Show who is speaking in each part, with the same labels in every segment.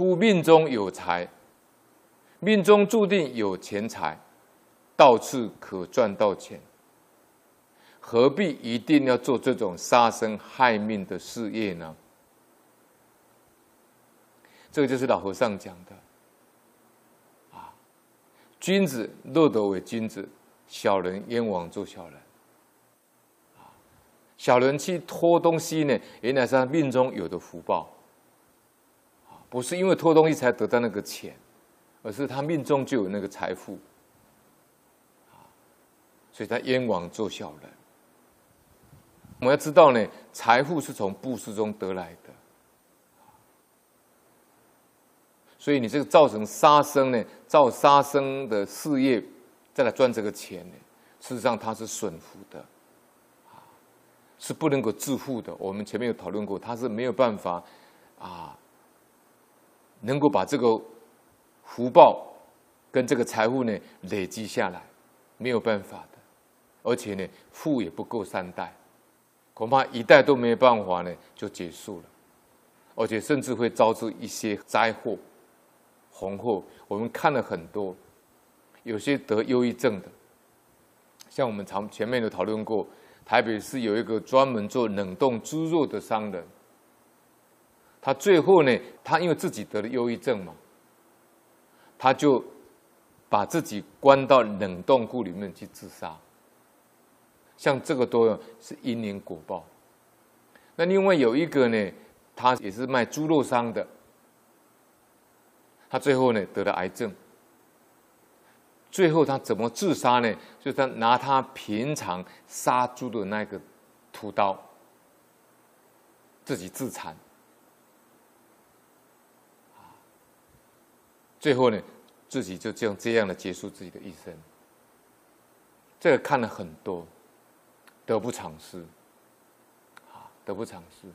Speaker 1: 夫命中有财，命中注定有钱财，到处可赚到钱，何必一定要做这种杀生害命的事业呢？这个就是老和尚讲的。啊，君子乐得为君子，小人冤枉做小人。小人去偷东西呢，原来是他命中有的福报，不是因为偷东西才得到那个钱，而是他命中就有那个财富，所以他冤枉做小人。我们要知道呢，财富是从布施中得来的，所以你这个造成杀生呢，造杀生的事业，再来赚这个钱呢，事实上它是损福的。是不能够致富的。我们前面有讨论过，他是没有办法啊，能够把这个福报跟这个财富呢累积下来，没有办法的。而且呢，富也不够三代，恐怕一代都没有办法呢就结束了，而且甚至会招致一些灾祸、洪祸。我们看了很多，有些得忧郁症的，像我们常前面有讨论过。台北市有一个专门做冷冻猪肉的商人，他最后呢，他因为自己得了忧郁症嘛，他就把自己关到冷冻库里面去自杀。像这个都是因缘果报。那另外有一个呢，他也是卖猪肉商的，他最后呢得了癌症。最后他怎么自杀呢？就是他拿他平常杀猪的那个屠刀，自己自残。最后呢，自己就这样这样的结束自己的一生。这个看了很多，得不偿失，啊，得不偿失。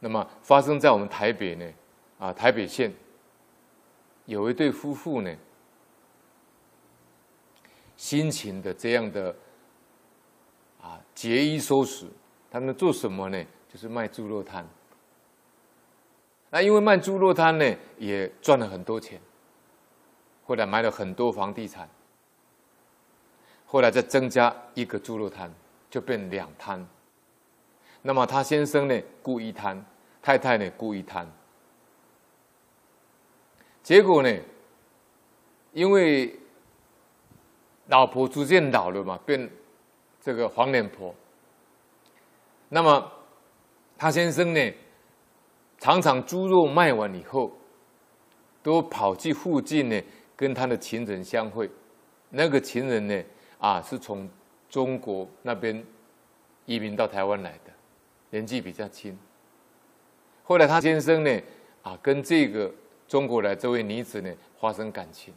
Speaker 1: 那么发生在我们台北呢，啊，台北县有一对夫妇呢。辛勤的这样的啊，节衣缩食，他们做什么呢？就是卖猪肉摊。那因为卖猪肉摊呢，也赚了很多钱。后来买了很多房地产，后来再增加一个猪肉摊，就变两摊。那么他先生呢，雇一摊，太太呢，雇一摊。结果呢，因为老婆逐渐老了嘛，变这个黄脸婆。那么他先生呢，常常猪肉卖完以后，都跑去附近呢，跟他的情人相会。那个情人呢，啊，是从中国那边移民到台湾来的，年纪比较轻。后来他先生呢，啊，跟这个中国来这位女子呢，发生感情。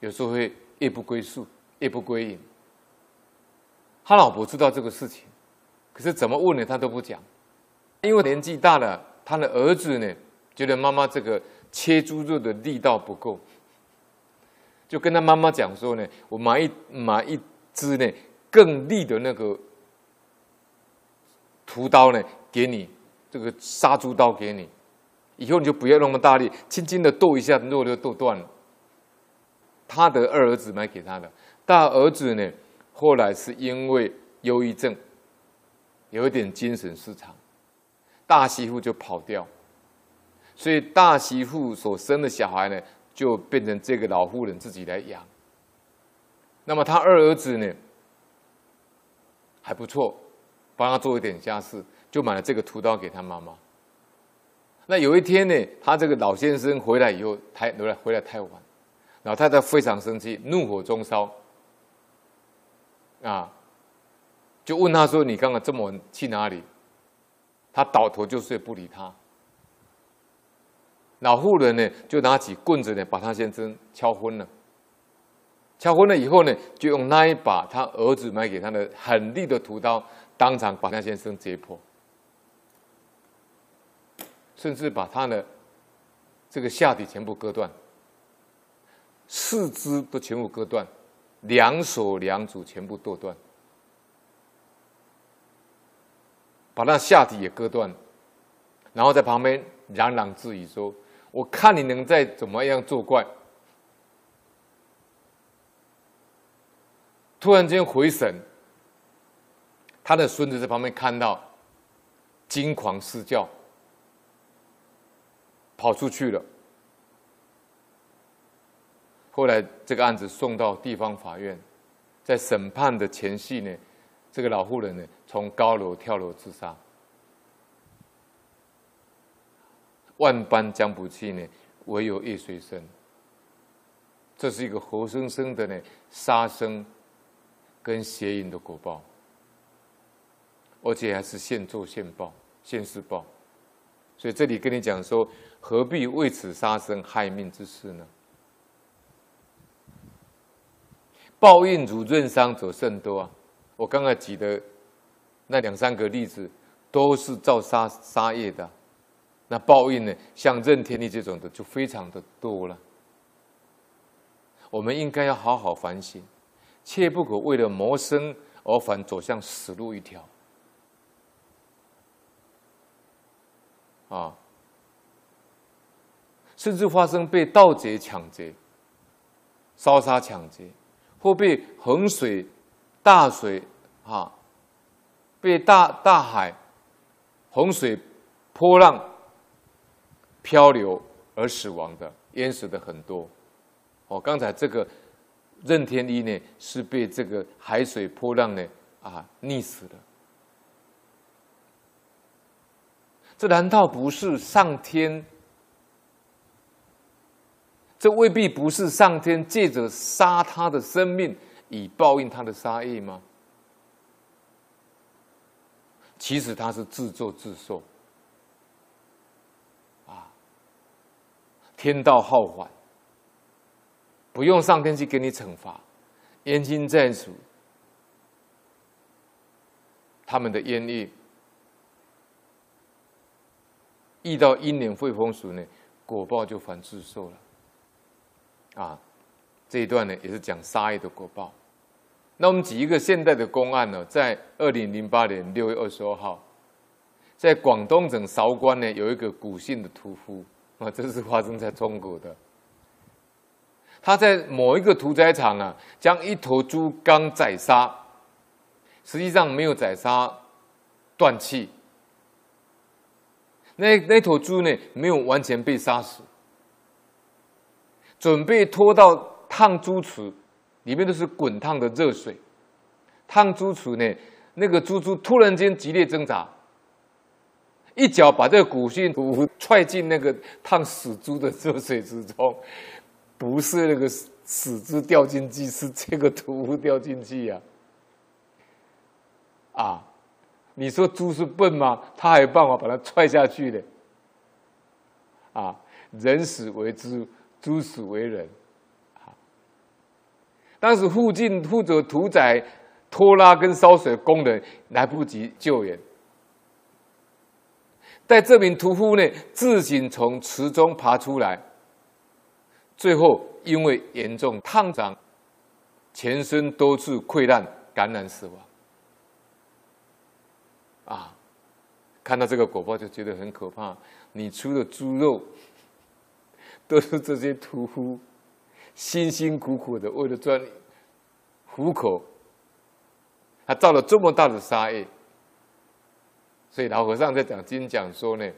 Speaker 1: 有时候会夜不归宿，夜不归营。他老婆知道这个事情，可是怎么问呢？他都不讲，因为年纪大了，他的儿子呢，觉得妈妈这个切猪肉的力道不够，就跟他妈妈讲说呢：“我买一买一支呢更利的那个屠刀呢给你，这个杀猪刀给你，以后你就不要那么大力，轻轻的剁一下，肉就剁断了。”他的二儿子买给他的，大儿子呢，后来是因为忧郁症，有一点精神失常，大媳妇就跑掉，所以大媳妇所生的小孩呢，就变成这个老妇人自己来养。那么他二儿子呢，还不错，帮他做一点家事，就买了这个屠刀给他妈妈。那有一天呢，他这个老先生回来以后，太回来回来太晚。老太太非常生气，怒火中烧，啊，就问他说：“你刚刚这么晚去哪里？”他倒头就睡，不理他。老妇人呢，就拿起棍子呢，把他先生敲昏了。敲昏了以后呢，就用那一把他儿子买给他的很利的屠刀，当场把他先生解剖，甚至把他的这个下体全部割断。四肢都全部割断，两手两足全部剁断，把那下体也割断，然后在旁边嚷嚷自语说：“我看你能再怎么样作怪。”突然间回神，他的孙子在旁边看到，惊狂失叫，跑出去了。后来这个案子送到地方法院，在审判的前夕呢，这个老妇人呢从高楼跳楼自杀。万般将不弃呢，唯有叶水生。这是一个活生生的呢杀生跟邪淫的果报，而且还是现做现报、现世报。所以这里跟你讲说，何必为此杀生害命之事呢？报应如润伤者甚多啊！我刚才举的那两三个例子，都是造杀杀业的。那报应呢？像任天堂这种的就非常的多了。我们应该要好好反省。切不可为了谋生而反走向死路一条，啊！甚至发生被盗贼抢劫、烧杀抢劫，或被洪水、大水啊，被大大海、洪水、波浪漂流而死亡的，淹死的很多。哦，刚才这个。任天一呢，是被这个海水波浪呢啊溺死的。这难道不是上天？这未必不是上天借着杀他的生命，以报应他的杀业吗？其实他是自作自受。啊，天道好还。不用上天去给你惩罚，冤亲债主，他们的冤孽，遇到阴年会风俗呢，果报就反自受了。啊，这一段呢也是讲杀业的果报。那我们举一个现代的公案呢，在二零零八年六月二十二号，在广东省韶关呢有一个古姓的屠夫啊，这是发生在中国的。他在某一个屠宰场啊，将一头猪刚宰杀，实际上没有宰杀断气，那那头猪呢没有完全被杀死，准备拖到烫猪池，里面都是滚烫的热水，烫猪池呢，那个猪猪突然间激烈挣扎，一脚把这个古训屠夫踹进那个烫死猪的热水之中。不是那个死猪掉进去，是这个屠夫掉进去呀！啊，你说猪是笨吗？他还有办法把它踹下去的。啊，人死为猪，猪死为人。当时附近负责屠宰、拖拉跟烧水工人来不及救援，但这名屠夫呢，自行从池中爬出来。最后，因为严重烫伤，全身多处溃烂，感染死亡。啊，看到这个果报就觉得很可怕。你出的猪肉，都是这些屠夫辛辛苦苦的为了赚糊口，他造了这么大的杀业。所以老和尚在讲经讲说呢，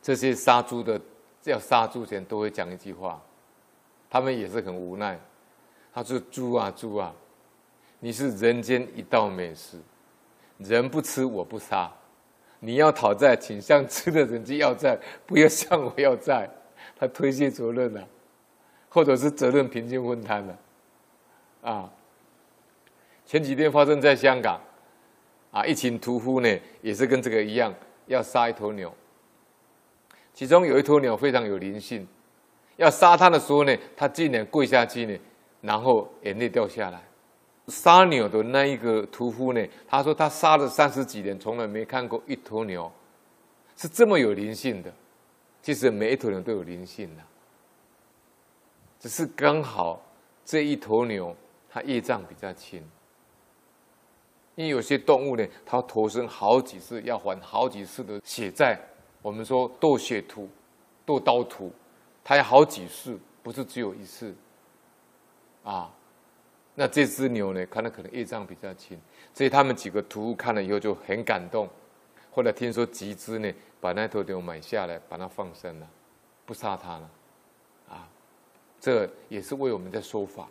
Speaker 1: 这些杀猪的。要杀猪前都会讲一句话，他们也是很无奈。他说：“猪啊猪啊，你是人间一道美食，人不吃我不杀。你要讨债，请向吃的人去要债，不要向我要债。他推卸责任了，或者是责任平均分摊的。啊，前几天发生在香港，啊，一群屠夫呢，也是跟这个一样，要杀一头牛。”其中有一头牛非常有灵性，要杀它的时候呢，他竟然跪下去呢，然后眼泪掉下来。杀牛的那一个屠夫呢，他说他杀了三十几年，从来没看过一头牛是这么有灵性的。其实每一头牛都有灵性的，只是刚好这一头牛它业障比较轻，因为有些动物呢，它投生好几次，要还好几次的血债。我们说斗血图、斗刀图，它有好几次，不是只有一次。啊，那这只牛呢？看来可能业障比较轻，所以他们几个屠户看了以后就很感动。后来听说集资呢，把那头牛买下来，把它放生了，不杀它了。这也是为我们在说法。